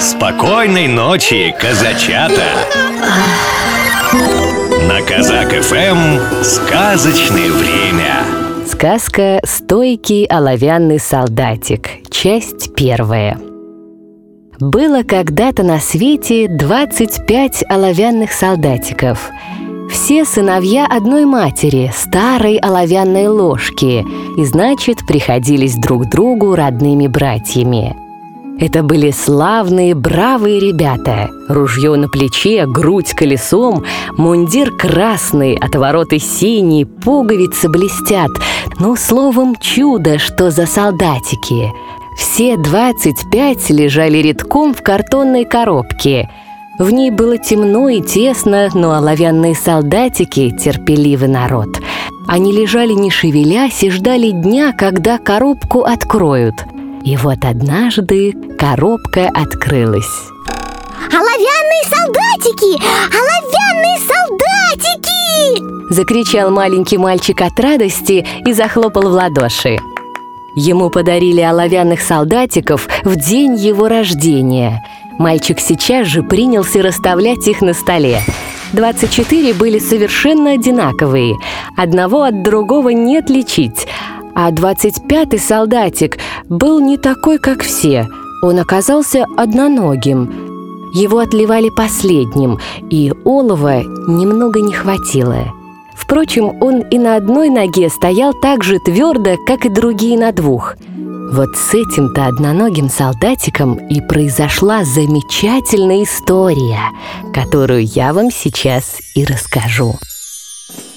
Спокойной ночи, казачата! На Казак ФМ сказочное время. Сказка «Стойкий оловянный солдатик». Часть первая. Было когда-то на свете 25 оловянных солдатиков. Все сыновья одной матери, старой оловянной ложки, и значит, приходились друг другу родными братьями – это были славные, бравые ребята. Ружье на плече, грудь колесом, мундир красный, отвороты синие, пуговицы блестят. Ну, словом, чудо, что за солдатики. Все двадцать пять лежали редком в картонной коробке. В ней было темно и тесно, но оловянные солдатики — терпеливый народ. Они лежали не шевелясь и ждали дня, когда коробку откроют — и вот однажды коробка открылась. Оловянные солдатики! Оловянные солдатики! Закричал маленький мальчик от радости и захлопал в ладоши. Ему подарили оловянных солдатиков в день его рождения. Мальчик сейчас же принялся расставлять их на столе. 24 были совершенно одинаковые. Одного от другого не отличить – а 25-й солдатик был не такой, как все. Он оказался одноногим. Его отливали последним, и олова немного не хватило. Впрочем, он и на одной ноге стоял так же твердо, как и другие на двух. Вот с этим-то одноногим солдатиком и произошла замечательная история, которую я вам сейчас и расскажу.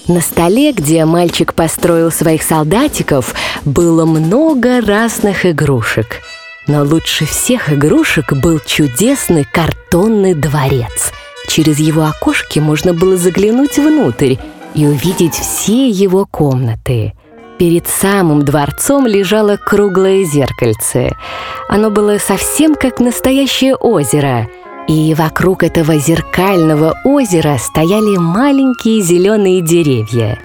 На столе, где мальчик построил своих солдатиков, было много разных игрушек. Но лучше всех игрушек был чудесный картонный дворец. Через его окошки можно было заглянуть внутрь и увидеть все его комнаты. Перед самым дворцом лежало круглое зеркальце. Оно было совсем как настоящее озеро — и вокруг этого зеркального озера стояли маленькие зеленые деревья.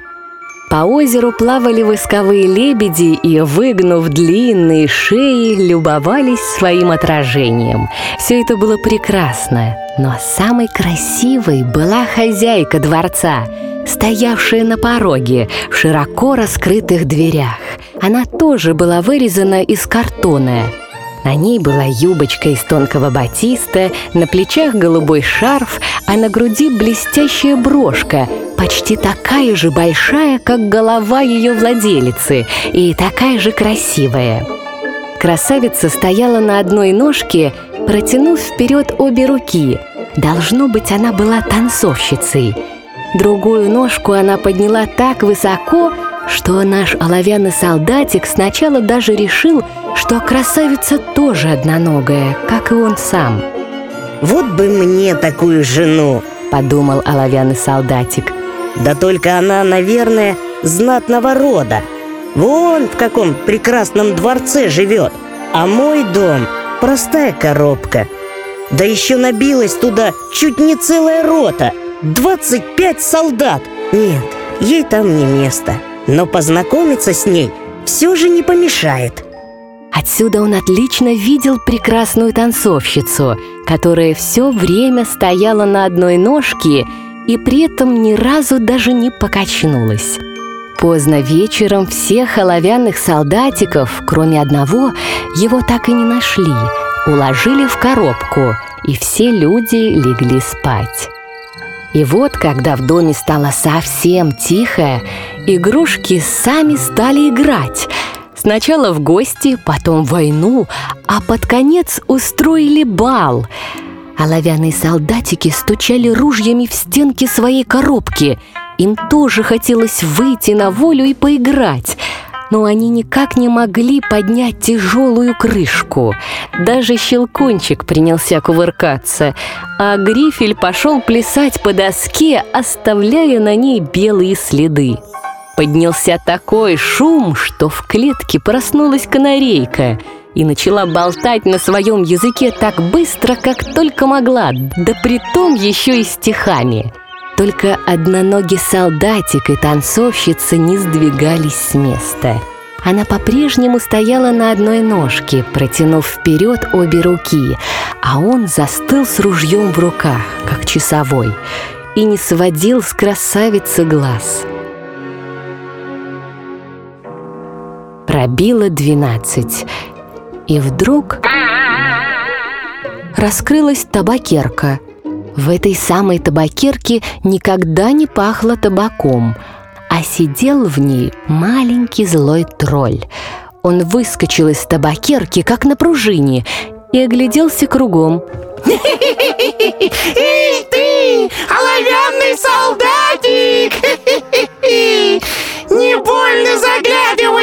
По озеру плавали восковые лебеди и, выгнув длинные шеи, любовались своим отражением. Все это было прекрасно, но самой красивой была хозяйка дворца, стоявшая на пороге в широко раскрытых дверях. Она тоже была вырезана из картона – на ней была юбочка из тонкого батиста, на плечах голубой шарф, а на груди блестящая брошка, почти такая же большая, как голова ее владелицы, и такая же красивая. Красавица стояла на одной ножке, протянув вперед обе руки. Должно быть, она была танцовщицей. Другую ножку она подняла так высоко, что наш оловянный солдатик сначала даже решил, что красавица тоже одноногая, как и он сам. «Вот бы мне такую жену!» – подумал оловянный солдатик. «Да только она, наверное, знатного рода. Вон в каком прекрасном дворце живет, а мой дом – простая коробка. Да еще набилась туда чуть не целая рота, 25 солдат. Нет, ей там не место» но познакомиться с ней все же не помешает. Отсюда он отлично видел прекрасную танцовщицу, которая все время стояла на одной ножке и при этом ни разу даже не покачнулась. Поздно вечером всех оловянных солдатиков, кроме одного, его так и не нашли, уложили в коробку, и все люди легли спать. И вот, когда в доме стало совсем тихо, игрушки сами стали играть. Сначала в гости, потом в войну, а под конец устроили бал. Оловянные солдатики стучали ружьями в стенки своей коробки. Им тоже хотелось выйти на волю и поиграть – но они никак не могли поднять тяжелую крышку. Даже щелкунчик принялся кувыркаться, а грифель пошел плясать по доске, оставляя на ней белые следы. Поднялся такой шум, что в клетке проснулась канарейка и начала болтать на своем языке так быстро, как только могла, да притом еще и стихами – только одноногий солдатик и танцовщица не сдвигались с места. Она по-прежнему стояла на одной ножке, протянув вперед обе руки, а он застыл с ружьем в руках, как часовой, и не сводил с красавицы глаз. Пробило двенадцать, и вдруг раскрылась табакерка. В этой самой табакерке никогда не пахло табаком – а сидел в ней маленький злой тролль. Он выскочил из табакерки, как на пружине, и огляделся кругом. Эй ты, оловянный солдатик!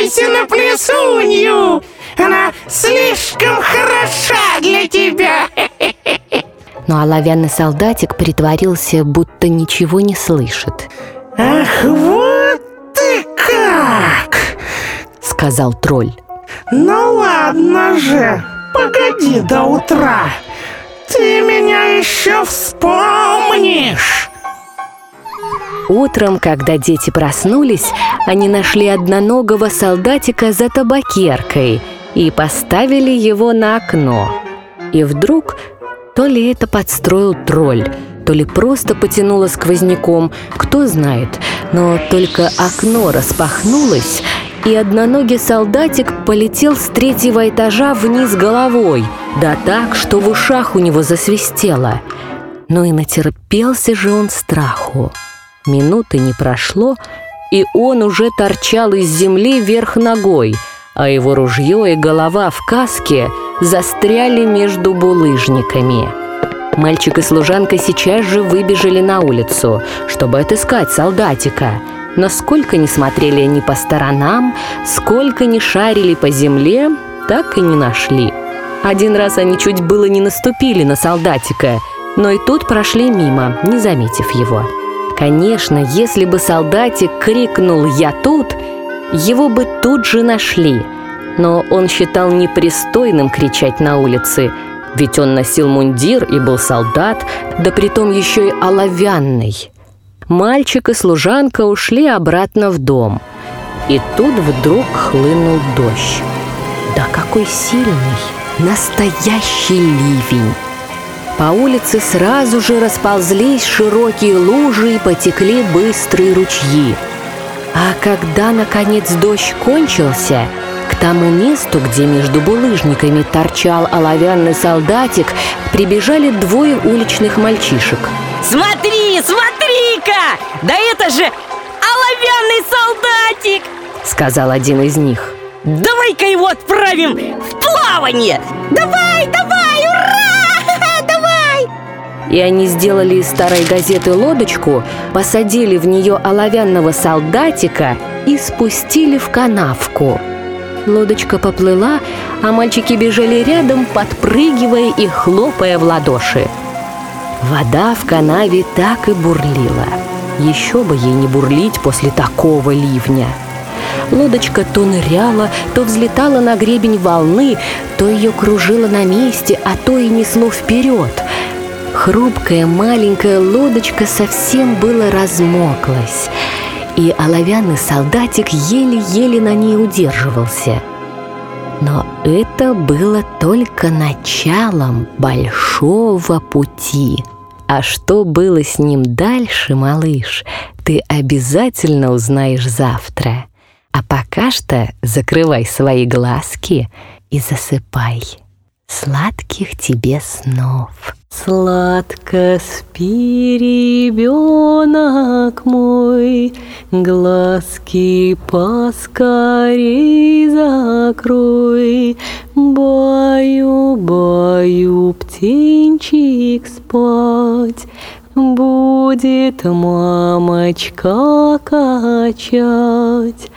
Заглядывайся на плесунью! Она слишком хороша для тебя! Но оловянный солдатик притворился, будто ничего не слышит. Ах, вот ты как! Сказал тролль. Ну ладно же, погоди до утра. Ты меня еще вспомнишь. Утром, когда дети проснулись, они нашли одноногого солдатика за табакеркой и поставили его на окно. И вдруг то ли это подстроил тролль, то ли просто потянуло сквозняком, кто знает. Но только окно распахнулось, и одноногий солдатик полетел с третьего этажа вниз головой, да так, что в ушах у него засвистело. Но и натерпелся же он страху. Минуты не прошло, и он уже торчал из земли вверх ногой, а его ружье и голова в каске застряли между булыжниками. Мальчик и служанка сейчас же выбежали на улицу, чтобы отыскать солдатика. Но сколько ни смотрели они по сторонам, сколько ни шарили по земле, так и не нашли. Один раз они чуть было не наступили на солдатика, но и тут прошли мимо, не заметив его. Конечно, если бы солдатик крикнул «Я тут!», его бы тут же нашли. Но он считал непристойным кричать на улице – ведь он носил мундир и был солдат, да притом еще и оловянный. Мальчик и служанка ушли обратно в дом. И тут вдруг хлынул дождь. Да какой сильный, настоящий ливень! По улице сразу же расползлись широкие лужи и потекли быстрые ручьи. А когда, наконец, дождь кончился – к тому месту, где между булыжниками торчал оловянный солдатик, прибежали двое уличных мальчишек. Смотри, смотри-ка! Да это же оловянный солдатик! Сказал один из них. Давай-ка его отправим в плавание! Давай, давай! И они сделали из старой газеты лодочку, посадили в нее оловянного солдатика и спустили в канавку. Лодочка поплыла, а мальчики бежали рядом, подпрыгивая и хлопая в ладоши. Вода в канаве так и бурлила. Еще бы ей не бурлить после такого ливня. Лодочка то ныряла, то взлетала на гребень волны, то ее кружило на месте, а то и несло вперед. Хрупкая маленькая лодочка совсем было размоклась – и оловянный солдатик еле-еле на ней удерживался. Но это было только началом большого пути. А что было с ним дальше, малыш, ты обязательно узнаешь завтра. А пока что закрывай свои глазки и засыпай. Сладких тебе снов. Сладко спи, ребенок мой, Глазки поскорей закрой, Баю, баю, птенчик спать, Будет мамочка качать.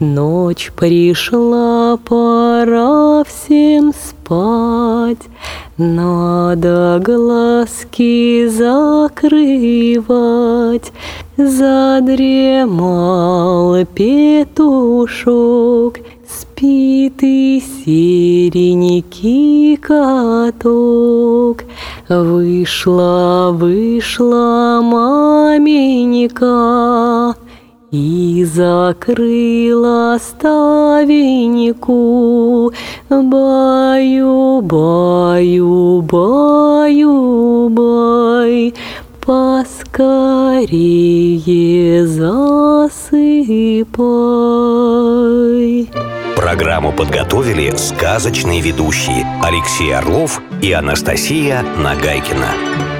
Ночь пришла, пора всем спать. Надо глазки закрывать, Задремал петушок, Спит и серенький каток. Вышла, вышла маменька, И закрыла ставеньку Баю, баю, баю, бай Поскорее засыпай Программу подготовили сказочные ведущие Алексей Орлов и Анастасия Нагайкина.